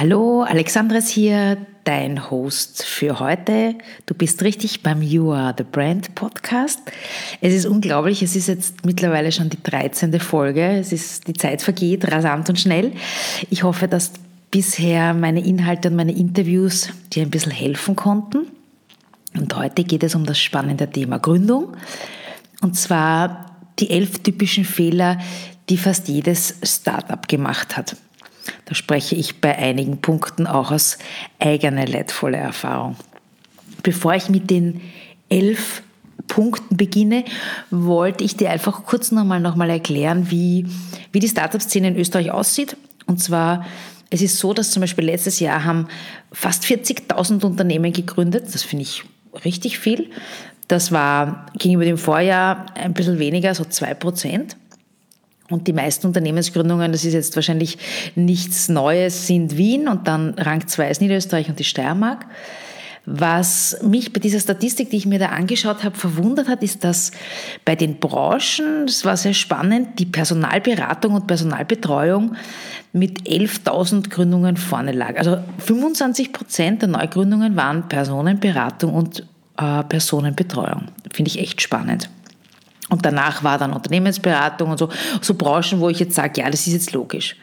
Hallo, Alexandra ist hier, dein Host für heute. Du bist richtig beim You Are the Brand Podcast. Es ist unglaublich, es ist jetzt mittlerweile schon die 13. Folge. Es ist, die Zeit vergeht rasant und schnell. Ich hoffe, dass bisher meine Inhalte und meine Interviews dir ein bisschen helfen konnten. Und heute geht es um das spannende Thema Gründung. Und zwar die elf typischen Fehler, die fast jedes Startup gemacht hat. Da spreche ich bei einigen Punkten auch aus eigener leidvoller Erfahrung. Bevor ich mit den elf Punkten beginne, wollte ich dir einfach kurz nochmal noch mal erklären, wie, wie die Startup-Szene in Österreich aussieht. Und zwar, es ist so, dass zum Beispiel letztes Jahr haben fast 40.000 Unternehmen gegründet. Das finde ich richtig viel. Das war gegenüber dem Vorjahr ein bisschen weniger, so zwei Prozent. Und die meisten Unternehmensgründungen, das ist jetzt wahrscheinlich nichts Neues, sind Wien und dann Rang 2 ist Niederösterreich und die Steiermark. Was mich bei dieser Statistik, die ich mir da angeschaut habe, verwundert hat, ist, dass bei den Branchen, das war sehr spannend, die Personalberatung und Personalbetreuung mit 11.000 Gründungen vorne lag. Also 25 Prozent der Neugründungen waren Personenberatung und äh, Personenbetreuung. Finde ich echt spannend. Und danach war dann Unternehmensberatung und so, so Branchen, wo ich jetzt sage, ja, das ist jetzt logisch.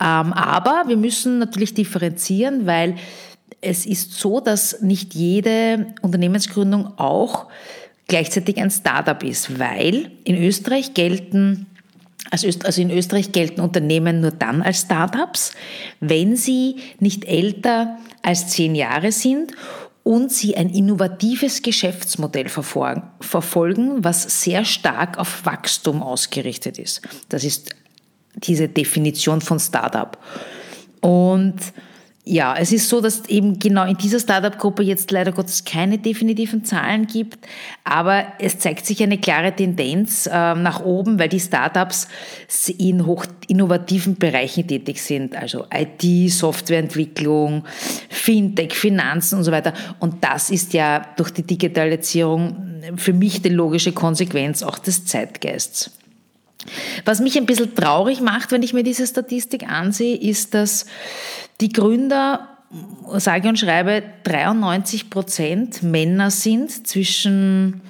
Ähm, aber wir müssen natürlich differenzieren, weil es ist so, dass nicht jede Unternehmensgründung auch gleichzeitig ein Startup ist, weil in Österreich gelten also in Österreich gelten Unternehmen nur dann als Startups, wenn sie nicht älter als zehn Jahre sind und sie ein innovatives Geschäftsmodell verfolgen, was sehr stark auf Wachstum ausgerichtet ist. Das ist diese Definition von Startup. Und ja, es ist so, dass eben genau in dieser Startup-Gruppe jetzt leider Gottes keine definitiven Zahlen gibt, aber es zeigt sich eine klare Tendenz äh, nach oben, weil die Startups in hoch innovativen Bereichen tätig sind, also IT, Softwareentwicklung, Fintech, Finanzen und so weiter. Und das ist ja durch die Digitalisierung für mich die logische Konsequenz auch des Zeitgeists. Was mich ein bisschen traurig macht, wenn ich mir diese Statistik ansehe, ist, dass die Gründer, sage und schreibe, 93 Prozent Männer sind zwischen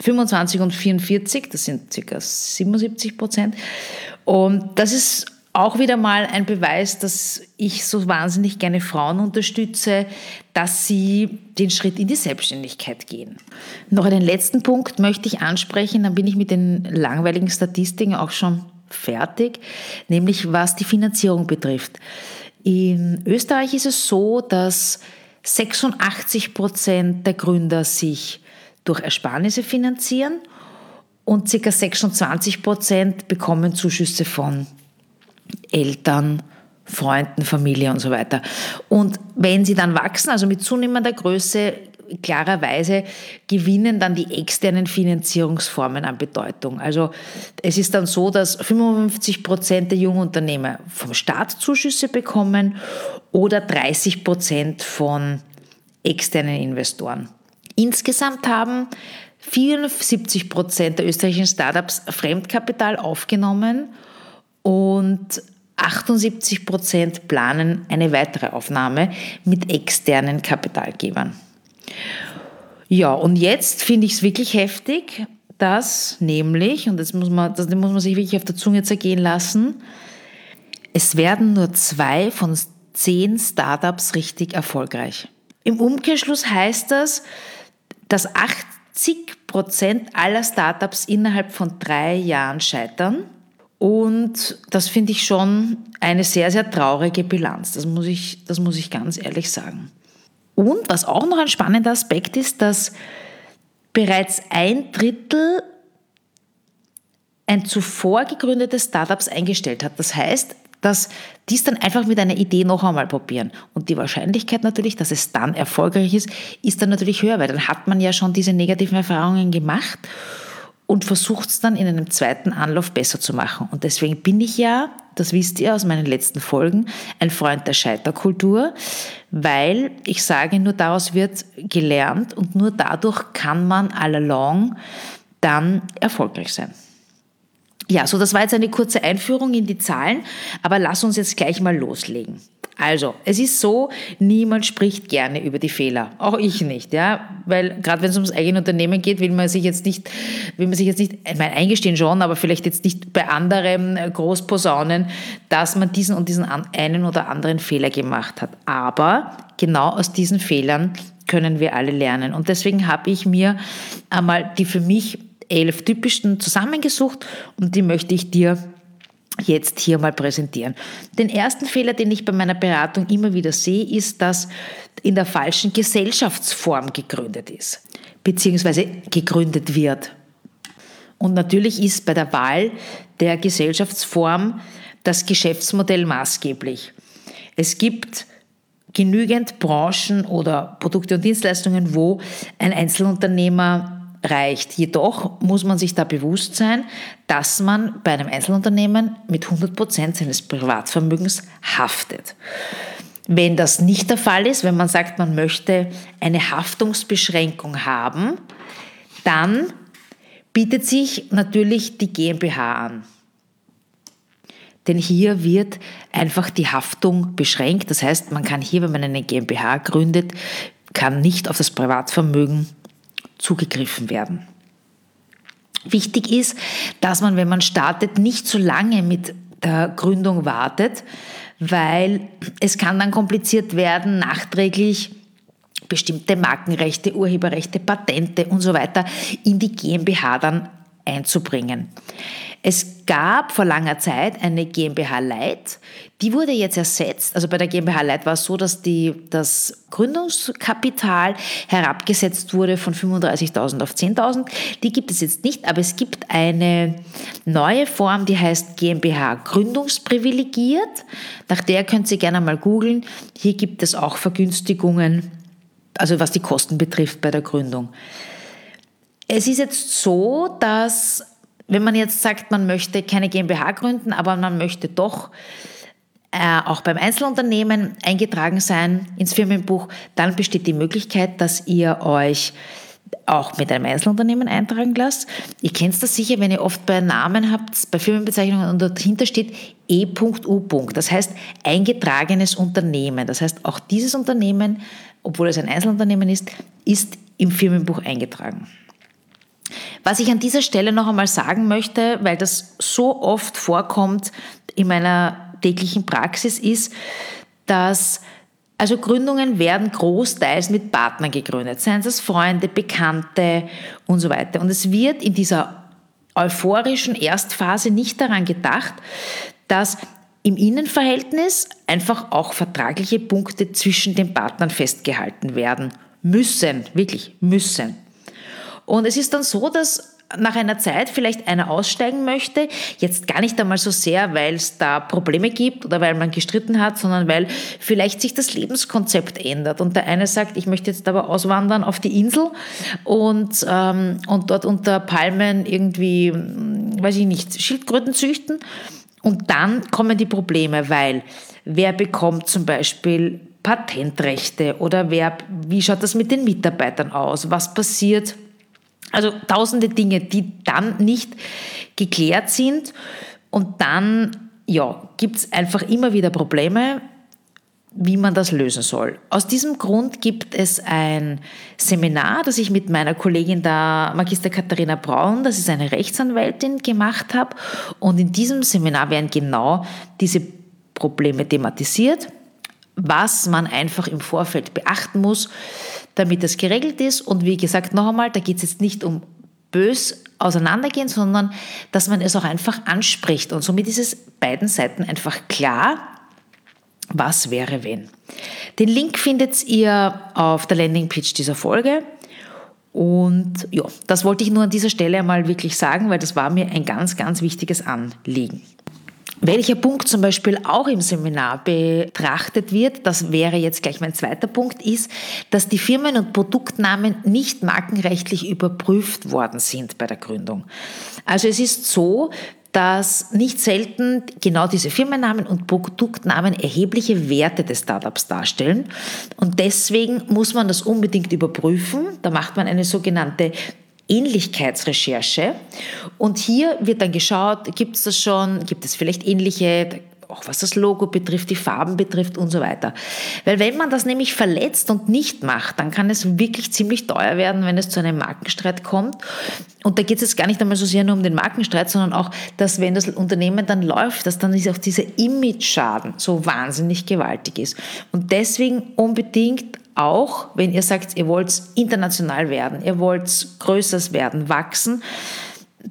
25 und 44, das sind ca. 77 Prozent. Und das ist auch wieder mal ein Beweis, dass ich so wahnsinnig gerne Frauen unterstütze, dass sie den Schritt in die Selbstständigkeit gehen. Noch einen letzten Punkt möchte ich ansprechen, dann bin ich mit den langweiligen Statistiken auch schon fertig, nämlich was die Finanzierung betrifft. In Österreich ist es so, dass 86 Prozent der Gründer sich durch Ersparnisse finanzieren und ca. 26 Prozent bekommen Zuschüsse von Eltern, Freunden, Familie und so weiter. Und wenn sie dann wachsen, also mit zunehmender Größe, klarerweise gewinnen dann die externen Finanzierungsformen an Bedeutung. Also es ist dann so, dass 55 Prozent der jungen Unternehmer vom Staat Zuschüsse bekommen oder 30 Prozent von externen Investoren. Insgesamt haben 74 Prozent der österreichischen Startups Fremdkapital aufgenommen und 78 Prozent planen eine weitere Aufnahme mit externen Kapitalgebern. Ja, und jetzt finde ich es wirklich heftig, dass nämlich, und das muss, man, das muss man sich wirklich auf der Zunge zergehen lassen, es werden nur zwei von zehn Startups richtig erfolgreich. Im Umkehrschluss heißt das, dass 80 Prozent aller Startups innerhalb von drei Jahren scheitern. Und das finde ich schon eine sehr, sehr traurige Bilanz. Das muss, ich, das muss ich ganz ehrlich sagen. Und was auch noch ein spannender Aspekt ist, dass bereits ein Drittel ein zuvor gegründetes Startups eingestellt hat. Das heißt, dass die es dann einfach mit einer Idee noch einmal probieren. Und die Wahrscheinlichkeit natürlich, dass es dann erfolgreich ist, ist dann natürlich höher, weil dann hat man ja schon diese negativen Erfahrungen gemacht und versucht es dann in einem zweiten Anlauf besser zu machen. Und deswegen bin ich ja, das wisst ihr aus meinen letzten Folgen, ein Freund der Scheiterkultur, weil ich sage, nur daraus wird gelernt und nur dadurch kann man all along dann erfolgreich sein. Ja, so das war jetzt eine kurze Einführung in die Zahlen, aber lass uns jetzt gleich mal loslegen. Also, es ist so, niemand spricht gerne über die Fehler. Auch ich nicht, ja. Weil gerade wenn es ums eigene Unternehmen geht, will man sich jetzt nicht, will man sich jetzt nicht, ich meine, eingestehen schon, aber vielleicht jetzt nicht bei anderen Großposaunen, dass man diesen und diesen einen oder anderen Fehler gemacht hat. Aber genau aus diesen Fehlern können wir alle lernen. Und deswegen habe ich mir einmal die für mich elf typischsten zusammengesucht und die möchte ich dir jetzt hier mal präsentieren. Den ersten Fehler, den ich bei meiner Beratung immer wieder sehe, ist, dass in der falschen Gesellschaftsform gegründet ist, beziehungsweise gegründet wird. Und natürlich ist bei der Wahl der Gesellschaftsform das Geschäftsmodell maßgeblich. Es gibt genügend Branchen oder Produkte und Dienstleistungen, wo ein Einzelunternehmer reicht. Jedoch muss man sich da bewusst sein, dass man bei einem Einzelunternehmen mit 100 Prozent seines Privatvermögens haftet. Wenn das nicht der Fall ist, wenn man sagt, man möchte eine Haftungsbeschränkung haben, dann bietet sich natürlich die GmbH an. Denn hier wird einfach die Haftung beschränkt. Das heißt, man kann hier, wenn man eine GmbH gründet, kann nicht auf das Privatvermögen zugegriffen werden. Wichtig ist, dass man, wenn man startet, nicht zu lange mit der Gründung wartet, weil es kann dann kompliziert werden, nachträglich bestimmte Markenrechte, Urheberrechte, Patente und so weiter in die GmbH dann einzubringen. Es gab vor langer Zeit eine GmbH Leit, die wurde jetzt ersetzt. Also bei der GmbH Leit war es so, dass die, das Gründungskapital herabgesetzt wurde von 35.000 auf 10.000. Die gibt es jetzt nicht, aber es gibt eine neue Form, die heißt GmbH Gründungsprivilegiert. Nach der könnt ihr gerne mal googeln. Hier gibt es auch Vergünstigungen, also was die Kosten betrifft bei der Gründung. Es ist jetzt so, dass wenn man jetzt sagt, man möchte keine GmbH gründen, aber man möchte doch äh, auch beim Einzelunternehmen eingetragen sein ins Firmenbuch, dann besteht die Möglichkeit, dass ihr euch auch mit einem Einzelunternehmen eintragen lasst. Ihr kennt das sicher, wenn ihr oft bei Namen habt, bei Firmenbezeichnungen und dahinter steht E.U. Das heißt eingetragenes Unternehmen. Das heißt, auch dieses Unternehmen, obwohl es ein Einzelunternehmen ist, ist im Firmenbuch eingetragen. Was ich an dieser Stelle noch einmal sagen möchte, weil das so oft vorkommt in meiner täglichen Praxis, ist, dass also Gründungen werden großteils mit Partnern gegründet, seien es Freunde, Bekannte und so weiter. Und es wird in dieser euphorischen Erstphase nicht daran gedacht, dass im Innenverhältnis einfach auch vertragliche Punkte zwischen den Partnern festgehalten werden müssen, wirklich müssen. Und es ist dann so, dass nach einer Zeit vielleicht einer aussteigen möchte, jetzt gar nicht einmal so sehr, weil es da Probleme gibt oder weil man gestritten hat, sondern weil vielleicht sich das Lebenskonzept ändert. Und der eine sagt, ich möchte jetzt aber auswandern auf die Insel und, ähm, und dort unter Palmen irgendwie, hm, weiß ich nicht, Schildkröten züchten. Und dann kommen die Probleme, weil wer bekommt zum Beispiel Patentrechte oder wer, wie schaut das mit den Mitarbeitern aus? Was passiert? Also tausende Dinge, die dann nicht geklärt sind. Und dann ja, gibt es einfach immer wieder Probleme, wie man das lösen soll. Aus diesem Grund gibt es ein Seminar, das ich mit meiner Kollegin der Magister Katharina Braun, das ist eine Rechtsanwältin, gemacht habe. Und in diesem Seminar werden genau diese Probleme thematisiert was man einfach im Vorfeld beachten muss, damit das geregelt ist. Und wie gesagt, noch einmal, da geht es jetzt nicht um bös auseinandergehen, sondern dass man es auch einfach anspricht. Und somit ist es beiden Seiten einfach klar, was wäre wenn. Den Link findet ihr auf der Landingpage dieser Folge. Und ja, das wollte ich nur an dieser Stelle einmal wirklich sagen, weil das war mir ein ganz, ganz wichtiges Anliegen. Welcher Punkt zum Beispiel auch im Seminar betrachtet wird, das wäre jetzt gleich mein zweiter Punkt, ist, dass die Firmen- und Produktnamen nicht markenrechtlich überprüft worden sind bei der Gründung. Also es ist so, dass nicht selten genau diese Firmennamen und Produktnamen erhebliche Werte des Startups darstellen. Und deswegen muss man das unbedingt überprüfen. Da macht man eine sogenannte Ähnlichkeitsrecherche. Und hier wird dann geschaut, gibt es das schon, gibt es vielleicht ähnliche auch was das Logo betrifft, die Farben betrifft und so weiter. Weil wenn man das nämlich verletzt und nicht macht, dann kann es wirklich ziemlich teuer werden, wenn es zu einem Markenstreit kommt. Und da geht es jetzt gar nicht einmal so sehr nur um den Markenstreit, sondern auch, dass wenn das Unternehmen dann läuft, dass dann auch dieser Image-Schaden so wahnsinnig gewaltig ist. Und deswegen unbedingt auch, wenn ihr sagt, ihr wollt international werden, ihr wollt größer werden, wachsen,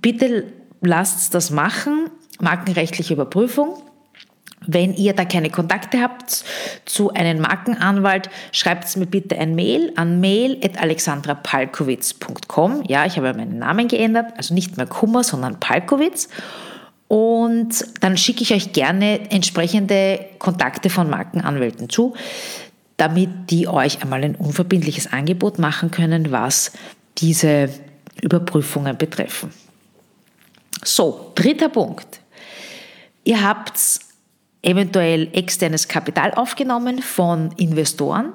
bitte lasst das machen, markenrechtliche Überprüfung. Wenn ihr da keine Kontakte habt zu einem Markenanwalt, schreibt mir bitte ein Mail an mail.alexandrapalkowitz.com. Ja, ich habe meinen Namen geändert, also nicht mehr Kummer, sondern Palkowitz. Und dann schicke ich euch gerne entsprechende Kontakte von Markenanwälten zu, damit die euch einmal ein unverbindliches Angebot machen können, was diese Überprüfungen betreffen. So, dritter Punkt. Ihr habt eventuell externes Kapital aufgenommen von Investoren.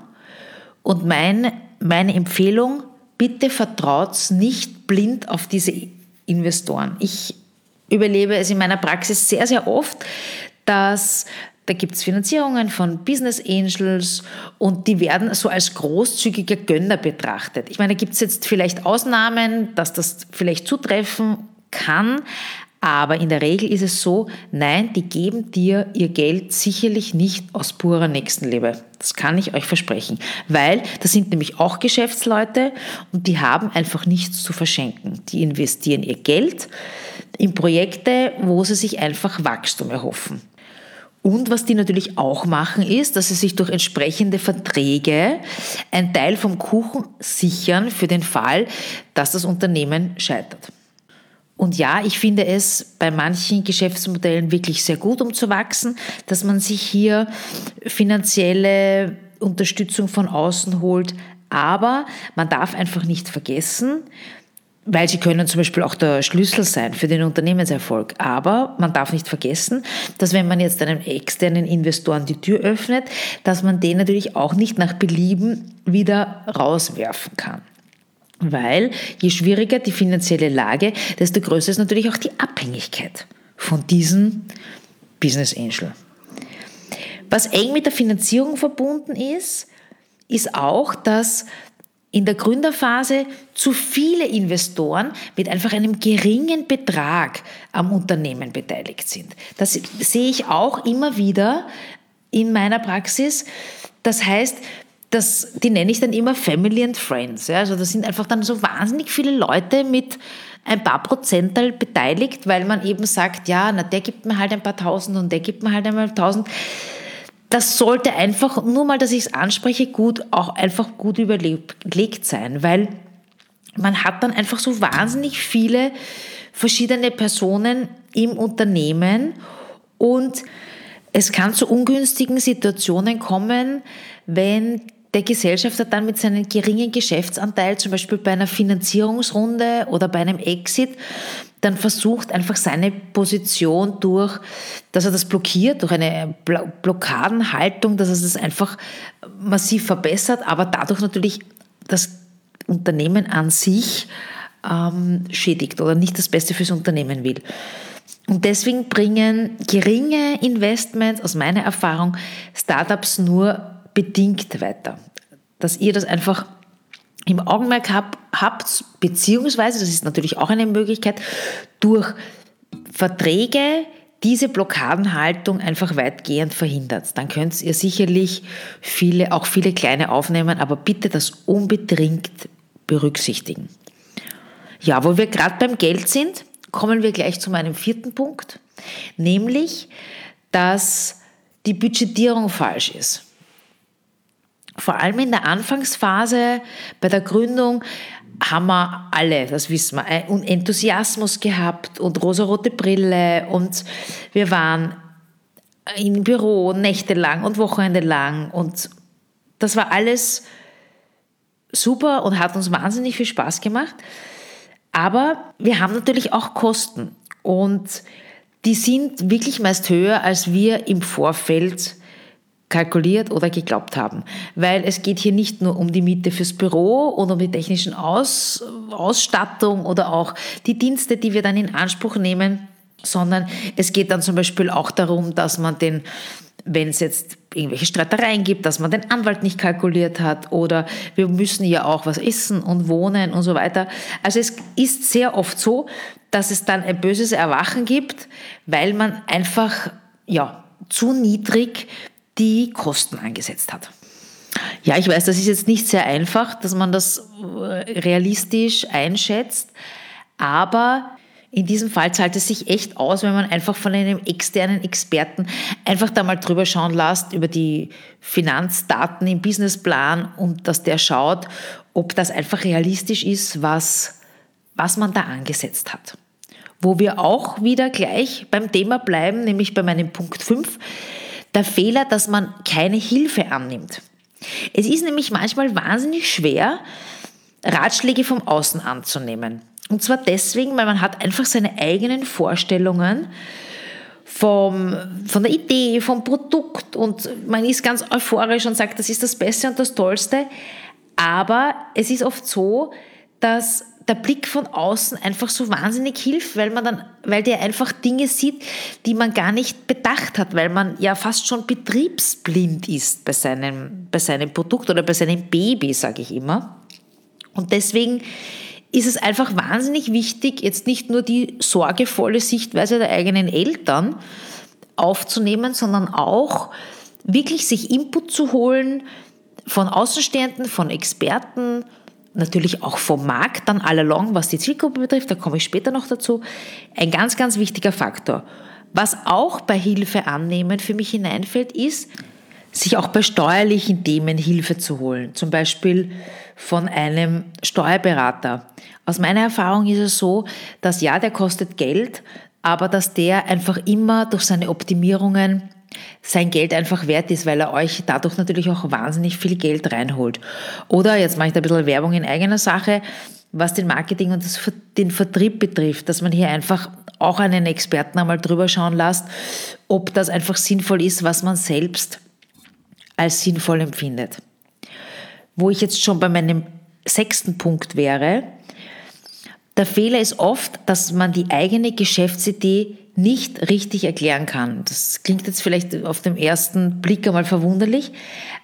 Und mein, meine Empfehlung, bitte vertraut nicht blind auf diese Investoren. Ich überlebe es in meiner Praxis sehr, sehr oft, dass da gibt es Finanzierungen von Business Angels und die werden so als großzügiger Gönner betrachtet. Ich meine, da gibt es jetzt vielleicht Ausnahmen, dass das vielleicht zutreffen kann, aber in der Regel ist es so, nein, die geben dir ihr Geld sicherlich nicht aus purer Nächstenliebe. Das kann ich euch versprechen. Weil das sind nämlich auch Geschäftsleute und die haben einfach nichts zu verschenken. Die investieren ihr Geld in Projekte, wo sie sich einfach Wachstum erhoffen. Und was die natürlich auch machen, ist, dass sie sich durch entsprechende Verträge einen Teil vom Kuchen sichern für den Fall, dass das Unternehmen scheitert. Und ja, ich finde es bei manchen Geschäftsmodellen wirklich sehr gut, um zu wachsen, dass man sich hier finanzielle Unterstützung von außen holt. Aber man darf einfach nicht vergessen, weil sie können zum Beispiel auch der Schlüssel sein für den Unternehmenserfolg. Aber man darf nicht vergessen, dass wenn man jetzt einem externen Investoren die Tür öffnet, dass man den natürlich auch nicht nach Belieben wieder rauswerfen kann. Weil je schwieriger die finanzielle Lage, desto größer ist natürlich auch die Abhängigkeit von diesem Business Angel. Was eng mit der Finanzierung verbunden ist, ist auch, dass in der Gründerphase zu viele Investoren mit einfach einem geringen Betrag am Unternehmen beteiligt sind. Das sehe ich auch immer wieder in meiner Praxis. Das heißt, das, die nenne ich dann immer Family and Friends. Also das sind einfach dann so wahnsinnig viele Leute mit ein paar Prozentteil beteiligt, weil man eben sagt, ja, na, der gibt mir halt ein paar Tausend und der gibt mir halt einmal Tausend. Das sollte einfach, nur mal, dass ich es anspreche, gut, auch einfach gut überlegt sein, weil man hat dann einfach so wahnsinnig viele verschiedene Personen im Unternehmen und es kann zu ungünstigen Situationen kommen, wenn der Gesellschafter dann mit seinem geringen Geschäftsanteil, zum Beispiel bei einer Finanzierungsrunde oder bei einem Exit, dann versucht einfach seine Position durch, dass er das blockiert, durch eine Blockadenhaltung, dass er das einfach massiv verbessert, aber dadurch natürlich das Unternehmen an sich ähm, schädigt oder nicht das Beste fürs Unternehmen will. Und deswegen bringen geringe Investments aus meiner Erfahrung Startups nur bedingt weiter. Dass ihr das einfach im Augenmerk habt, beziehungsweise, das ist natürlich auch eine Möglichkeit, durch Verträge, diese Blockadenhaltung einfach weitgehend verhindert. Dann könnt ihr sicherlich viele, auch viele kleine aufnehmen, aber bitte das unbedingt berücksichtigen. Ja, wo wir gerade beim Geld sind, kommen wir gleich zu meinem vierten Punkt, nämlich, dass die Budgetierung falsch ist. Vor allem in der Anfangsphase bei der Gründung haben wir alle, das wissen wir, einen Enthusiasmus gehabt und rosarote Brille und wir waren im Büro nächtelang und wochenendelang und das war alles super und hat uns wahnsinnig viel Spaß gemacht. Aber wir haben natürlich auch Kosten und die sind wirklich meist höher, als wir im Vorfeld kalkuliert oder geglaubt haben. Weil es geht hier nicht nur um die Miete fürs Büro und um die technischen Aus, Ausstattung oder auch die Dienste, die wir dann in Anspruch nehmen, sondern es geht dann zum Beispiel auch darum, dass man den wenn es jetzt irgendwelche Streitereien gibt, dass man den Anwalt nicht kalkuliert hat oder wir müssen ja auch was essen und wohnen und so weiter. Also es ist sehr oft so, dass es dann ein böses Erwachen gibt, weil man einfach ja, zu niedrig die Kosten angesetzt hat. Ja, ich weiß, das ist jetzt nicht sehr einfach, dass man das äh, realistisch einschätzt, aber in diesem Fall zahlt es sich echt aus, wenn man einfach von einem externen Experten einfach da mal drüber schauen lässt über die Finanzdaten im Businessplan und dass der schaut, ob das einfach realistisch ist, was, was man da angesetzt hat. Wo wir auch wieder gleich beim Thema bleiben, nämlich bei meinem Punkt 5, der Fehler, dass man keine Hilfe annimmt. Es ist nämlich manchmal wahnsinnig schwer, Ratschläge vom Außen anzunehmen. Und zwar deswegen, weil man hat einfach seine eigenen Vorstellungen vom, von der Idee, vom Produkt und man ist ganz euphorisch und sagt, das ist das Beste und das Tollste. Aber es ist oft so, dass der Blick von außen einfach so wahnsinnig hilft, weil man dann, weil der einfach Dinge sieht, die man gar nicht bedacht hat, weil man ja fast schon betriebsblind ist bei seinem, bei seinem Produkt oder bei seinem Baby, sage ich immer. Und deswegen ist es einfach wahnsinnig wichtig, jetzt nicht nur die sorgevolle Sichtweise der eigenen Eltern aufzunehmen, sondern auch wirklich sich Input zu holen von Außenstehenden, von Experten, natürlich auch vom Markt dann all was die Zielgruppe betrifft, da komme ich später noch dazu, ein ganz, ganz wichtiger Faktor. Was auch bei Hilfe annehmen für mich hineinfällt, ist, sich auch bei steuerlichen Themen Hilfe zu holen. Zum Beispiel von einem Steuerberater. Aus meiner Erfahrung ist es so, dass ja, der kostet Geld, aber dass der einfach immer durch seine Optimierungen sein Geld einfach wert ist, weil er euch dadurch natürlich auch wahnsinnig viel Geld reinholt. Oder, jetzt mache ich da ein bisschen Werbung in eigener Sache, was den Marketing und das, den Vertrieb betrifft, dass man hier einfach auch einen Experten einmal drüber schauen lässt, ob das einfach sinnvoll ist, was man selbst als sinnvoll empfindet. Wo ich jetzt schon bei meinem sechsten Punkt wäre, der Fehler ist oft, dass man die eigene Geschäftsidee nicht richtig erklären kann. Das klingt jetzt vielleicht auf den ersten Blick einmal verwunderlich,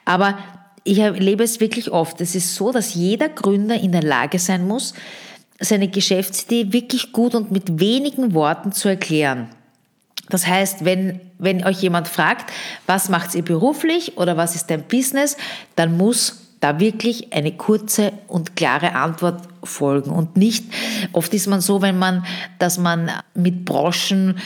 aber ich erlebe es wirklich oft. Es ist so, dass jeder Gründer in der Lage sein muss, seine Geschäftsidee wirklich gut und mit wenigen Worten zu erklären. Das heißt, wenn, wenn euch jemand fragt, was macht ihr beruflich oder was ist dein Business, dann muss da wirklich eine kurze und klare Antwort folgen und nicht, oft ist man so, wenn man, dass man mit Branchen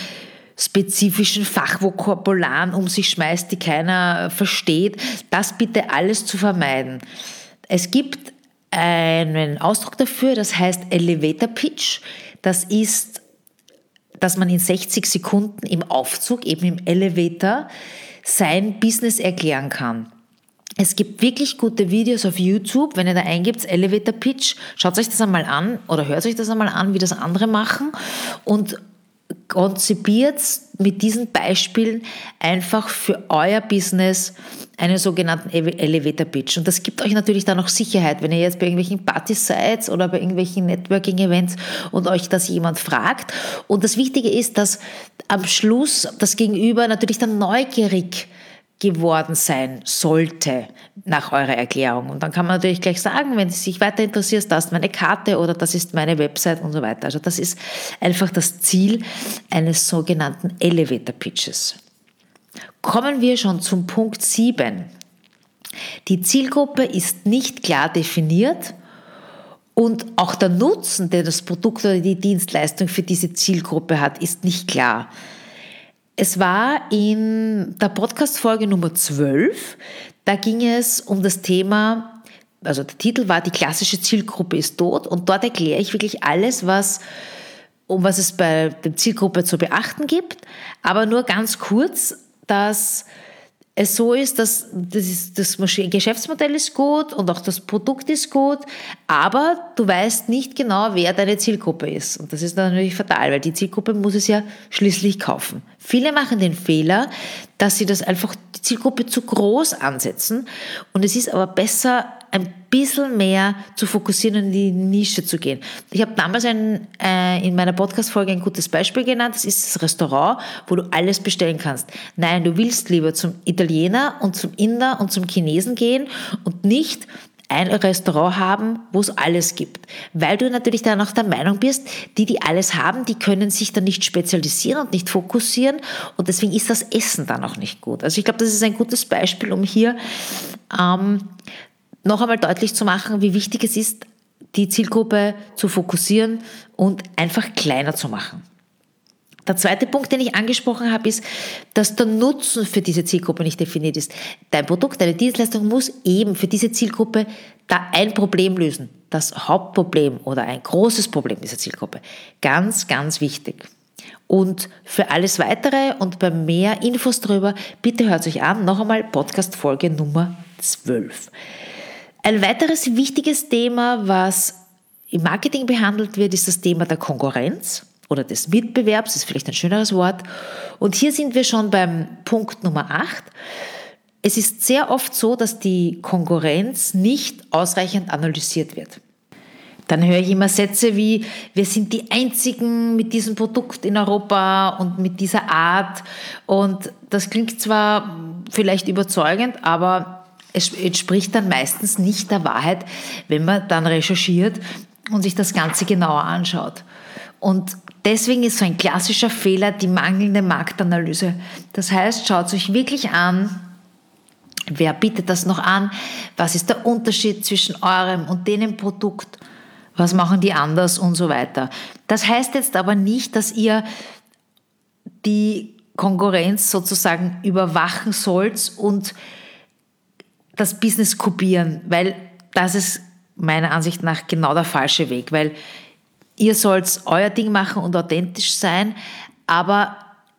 spezifischen Fachvokabularen um sich schmeißt, die keiner versteht, das bitte alles zu vermeiden. Es gibt einen Ausdruck dafür, das heißt Elevator Pitch. Das ist, dass man in 60 Sekunden im Aufzug, eben im Elevator, sein Business erklären kann. Es gibt wirklich gute Videos auf YouTube, wenn ihr da eingibt, Elevator Pitch, schaut euch das einmal an oder hört euch das einmal an, wie das andere machen und konzipiert mit diesen Beispielen einfach für euer Business einen sogenannten Elevator Pitch. Und das gibt euch natürlich dann auch Sicherheit, wenn ihr jetzt bei irgendwelchen Partys seid oder bei irgendwelchen Networking-Events und euch das jemand fragt. Und das Wichtige ist, dass am Schluss das Gegenüber natürlich dann neugierig geworden sein sollte nach eurer Erklärung. Und dann kann man natürlich gleich sagen, wenn du dich weiter interessierst, das ist meine Karte oder das ist meine Website und so weiter. Also das ist einfach das Ziel eines sogenannten Elevator Pitches. Kommen wir schon zum Punkt 7. Die Zielgruppe ist nicht klar definiert und auch der Nutzen, der das Produkt oder die Dienstleistung für diese Zielgruppe hat, ist nicht klar. Es war in der Podcast-Folge Nummer 12, da ging es um das Thema, also der Titel war Die klassische Zielgruppe ist tot. Und dort erkläre ich wirklich alles, was, um was es bei der Zielgruppe zu beachten gibt, aber nur ganz kurz, dass es so ist, dass das, ist, das Geschäftsmodell ist gut und auch das Produkt ist gut, aber du weißt nicht genau, wer deine Zielgruppe ist. Und das ist natürlich fatal, weil die Zielgruppe muss es ja schließlich kaufen. Viele machen den Fehler, dass sie das einfach die Zielgruppe zu groß ansetzen und es ist aber besser, ein bisschen mehr zu fokussieren und in die Nische zu gehen. Ich habe damals ein, äh, in meiner Podcast-Folge ein gutes Beispiel genannt. Das ist das Restaurant, wo du alles bestellen kannst. Nein, du willst lieber zum Italiener und zum Inder und zum Chinesen gehen und nicht ein Restaurant haben, wo es alles gibt. Weil du natürlich dann auch der Meinung bist, die, die alles haben, die können sich dann nicht spezialisieren und nicht fokussieren und deswegen ist das Essen dann auch nicht gut. Also ich glaube, das ist ein gutes Beispiel, um hier ähm, noch einmal deutlich zu machen, wie wichtig es ist, die Zielgruppe zu fokussieren und einfach kleiner zu machen. Der zweite Punkt, den ich angesprochen habe, ist, dass der Nutzen für diese Zielgruppe nicht definiert ist. Dein Produkt, deine Dienstleistung muss eben für diese Zielgruppe da ein Problem lösen. Das Hauptproblem oder ein großes Problem dieser Zielgruppe. Ganz, ganz wichtig. Und für alles weitere und bei mehr Infos darüber, bitte hört euch an. Noch einmal Podcast Folge Nummer 12. Ein weiteres wichtiges Thema, was im Marketing behandelt wird, ist das Thema der Konkurrenz oder des Wettbewerbs, ist vielleicht ein schöneres Wort. Und hier sind wir schon beim Punkt Nummer 8. Es ist sehr oft so, dass die Konkurrenz nicht ausreichend analysiert wird. Dann höre ich immer Sätze wie, wir sind die Einzigen mit diesem Produkt in Europa und mit dieser Art. Und das klingt zwar vielleicht überzeugend, aber es entspricht dann meistens nicht der Wahrheit, wenn man dann recherchiert und sich das Ganze genauer anschaut. Und deswegen ist so ein klassischer Fehler die mangelnde Marktanalyse. Das heißt, schaut euch wirklich an, wer bietet das noch an, was ist der Unterschied zwischen eurem und deinem Produkt, was machen die anders und so weiter. Das heißt jetzt aber nicht, dass ihr die Konkurrenz sozusagen überwachen sollt und das Business kopieren, weil das ist meiner Ansicht nach genau der falsche Weg, weil ihr sollt euer Ding machen und authentisch sein, aber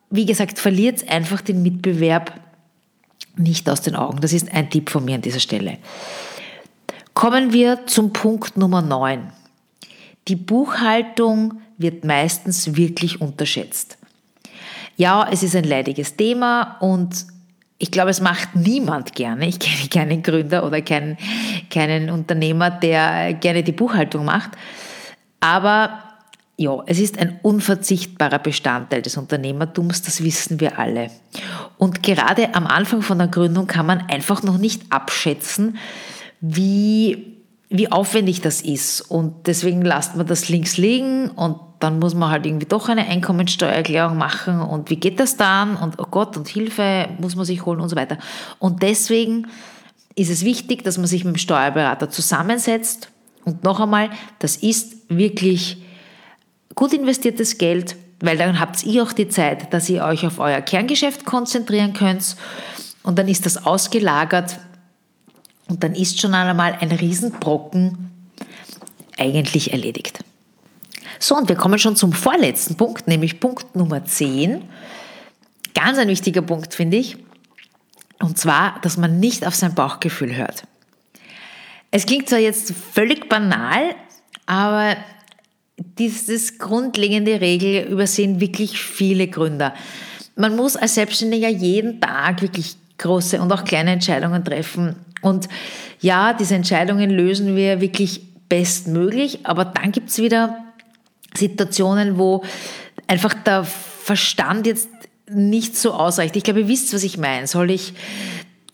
wie gesagt, verliert einfach den Mitbewerb nicht aus den Augen. Das ist ein Tipp von mir an dieser Stelle. Kommen wir zum Punkt Nummer 9. Die Buchhaltung wird meistens wirklich unterschätzt. Ja, es ist ein leidiges Thema und ich glaube, es macht niemand gerne. Ich kenne keinen Gründer oder keinen, keinen Unternehmer, der gerne die Buchhaltung macht. Aber ja, es ist ein unverzichtbarer Bestandteil des Unternehmertums, das wissen wir alle. Und gerade am Anfang von der Gründung kann man einfach noch nicht abschätzen, wie wie aufwendig das ist. Und deswegen lasst man das links liegen und dann muss man halt irgendwie doch eine Einkommensteuererklärung machen und wie geht das dann und oh Gott und Hilfe muss man sich holen und so weiter. Und deswegen ist es wichtig, dass man sich mit dem Steuerberater zusammensetzt und noch einmal, das ist wirklich gut investiertes Geld, weil dann habt ihr auch die Zeit, dass ihr euch auf euer Kerngeschäft konzentrieren könnt und dann ist das ausgelagert und dann ist schon einmal ein Riesenbrocken eigentlich erledigt. So, und wir kommen schon zum vorletzten Punkt, nämlich Punkt Nummer 10. Ganz ein wichtiger Punkt, finde ich. Und zwar, dass man nicht auf sein Bauchgefühl hört. Es klingt zwar jetzt völlig banal, aber dieses grundlegende Regel übersehen wirklich viele Gründer. Man muss als Selbstständiger jeden Tag wirklich große und auch kleine Entscheidungen treffen. Und ja, diese Entscheidungen lösen wir wirklich bestmöglich, aber dann gibt es wieder Situationen, wo einfach der Verstand jetzt nicht so ausreicht. Ich glaube, ihr wisst, was ich meine. Soll ich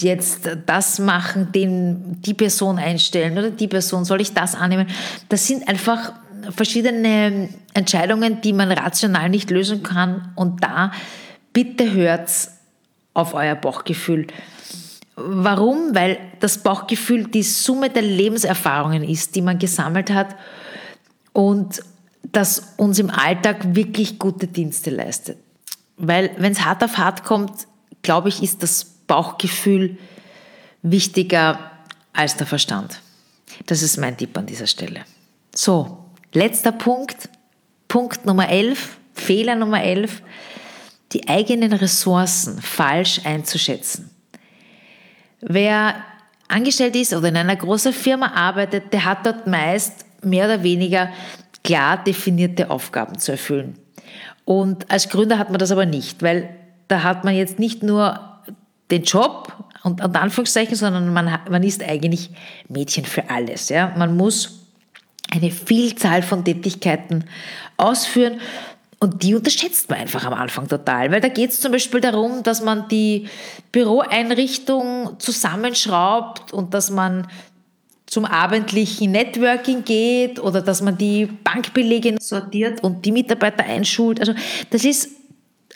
jetzt das machen, den, die Person einstellen oder die Person, soll ich das annehmen? Das sind einfach verschiedene Entscheidungen, die man rational nicht lösen kann. Und da bitte hört auf euer Bauchgefühl. Warum? Weil das Bauchgefühl die Summe der Lebenserfahrungen ist, die man gesammelt hat und das uns im Alltag wirklich gute Dienste leistet. Weil wenn es hart auf hart kommt, glaube ich, ist das Bauchgefühl wichtiger als der Verstand. Das ist mein Tipp an dieser Stelle. So, letzter Punkt, Punkt Nummer 11, Fehler Nummer 11, die eigenen Ressourcen falsch einzuschätzen. Wer angestellt ist oder in einer großen Firma arbeitet, der hat dort meist mehr oder weniger klar definierte Aufgaben zu erfüllen. Und als Gründer hat man das aber nicht, weil da hat man jetzt nicht nur den Job und, und Anführungszeichen, sondern man, man ist eigentlich Mädchen für alles. Ja? Man muss eine Vielzahl von Tätigkeiten ausführen und die unterschätzt man einfach am Anfang total, weil da geht es zum Beispiel darum, dass man die Büroeinrichtung zusammenschraubt und dass man zum abendlichen Networking geht oder dass man die Bankbelege sortiert und die Mitarbeiter einschult. Also das ist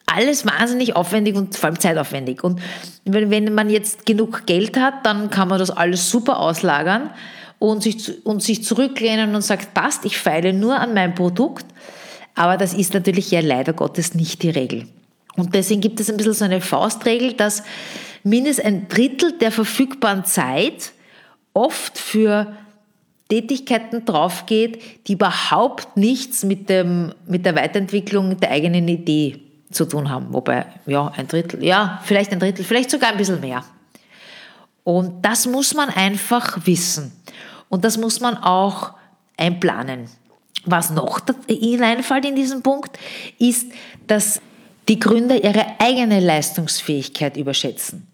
alles wahnsinnig aufwendig und vor allem zeitaufwendig. Und wenn man jetzt genug Geld hat, dann kann man das alles super auslagern und sich, und sich zurücklehnen und sagt, passt, ich feile nur an meinem Produkt. Aber das ist natürlich ja leider Gottes nicht die Regel. Und deswegen gibt es ein bisschen so eine Faustregel, dass mindestens ein Drittel der verfügbaren Zeit oft für Tätigkeiten draufgeht, die überhaupt nichts mit, dem, mit der Weiterentwicklung der eigenen Idee zu tun haben. Wobei, ja, ein Drittel, ja, vielleicht ein Drittel, vielleicht sogar ein bisschen mehr. Und das muss man einfach wissen. Und das muss man auch einplanen. Was noch hineinfällt in diesen Punkt, ist, dass die Gründer ihre eigene Leistungsfähigkeit überschätzen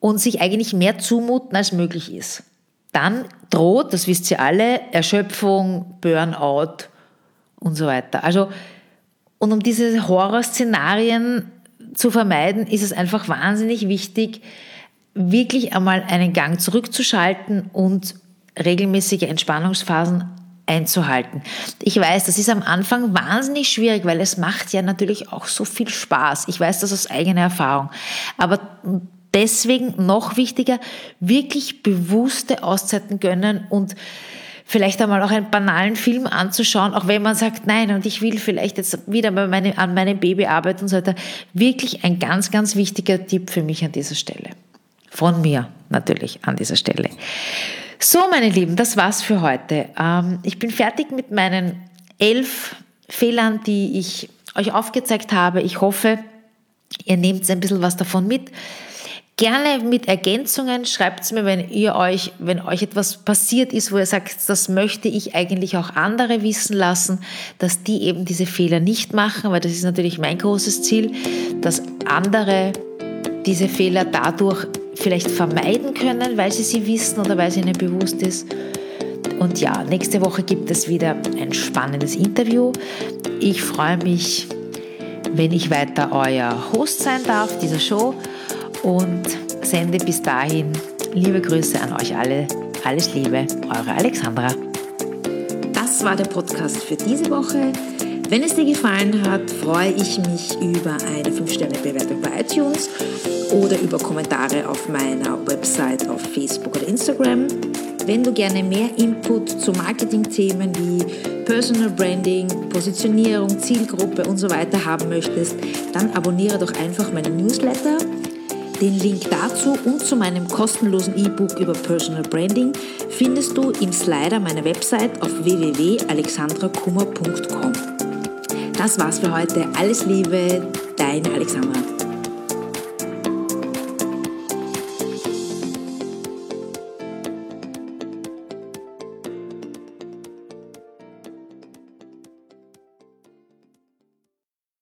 und sich eigentlich mehr zumuten, als möglich ist dann droht, das wisst ihr alle, Erschöpfung, Burnout und so weiter. Also, und um diese Horrorszenarien zu vermeiden, ist es einfach wahnsinnig wichtig, wirklich einmal einen Gang zurückzuschalten und regelmäßige Entspannungsphasen einzuhalten. Ich weiß, das ist am Anfang wahnsinnig schwierig, weil es macht ja natürlich auch so viel Spaß. Ich weiß das aus eigener Erfahrung. Aber deswegen noch wichtiger, wirklich bewusste Auszeiten gönnen und vielleicht einmal auch einen banalen Film anzuschauen, auch wenn man sagt, nein, und ich will vielleicht jetzt wieder meine, an meinem Baby arbeiten und so weiter. Wirklich ein ganz, ganz wichtiger Tipp für mich an dieser Stelle. Von mir natürlich an dieser Stelle. So, meine Lieben, das war's für heute. Ähm, ich bin fertig mit meinen elf Fehlern, die ich euch aufgezeigt habe. Ich hoffe, ihr nehmt ein bisschen was davon mit. Gerne mit Ergänzungen schreibt es mir, wenn ihr euch, wenn euch etwas passiert ist, wo ihr sagt, das möchte ich eigentlich auch andere wissen lassen, dass die eben diese Fehler nicht machen, weil das ist natürlich mein großes Ziel, dass andere diese Fehler dadurch vielleicht vermeiden können, weil sie sie wissen oder weil es ihnen bewusst ist. Und ja, nächste Woche gibt es wieder ein spannendes Interview. Ich freue mich, wenn ich weiter euer Host sein darf dieser Show und sende bis dahin liebe Grüße an euch alle. Alles Liebe, eure Alexandra. Das war der Podcast für diese Woche. Wenn es dir gefallen hat, freue ich mich über eine 5-Sterne-Bewertung bei iTunes oder über Kommentare auf meiner Website auf Facebook oder Instagram. Wenn du gerne mehr Input zu Marketing-Themen wie Personal Branding, Positionierung, Zielgruppe und so weiter haben möchtest, dann abonniere doch einfach meinen Newsletter. Den Link dazu und zu meinem kostenlosen E-Book über Personal Branding findest du im Slider meiner Website auf www.alexandrakummer.com. Das war's für heute. Alles Liebe, deine Alexandra.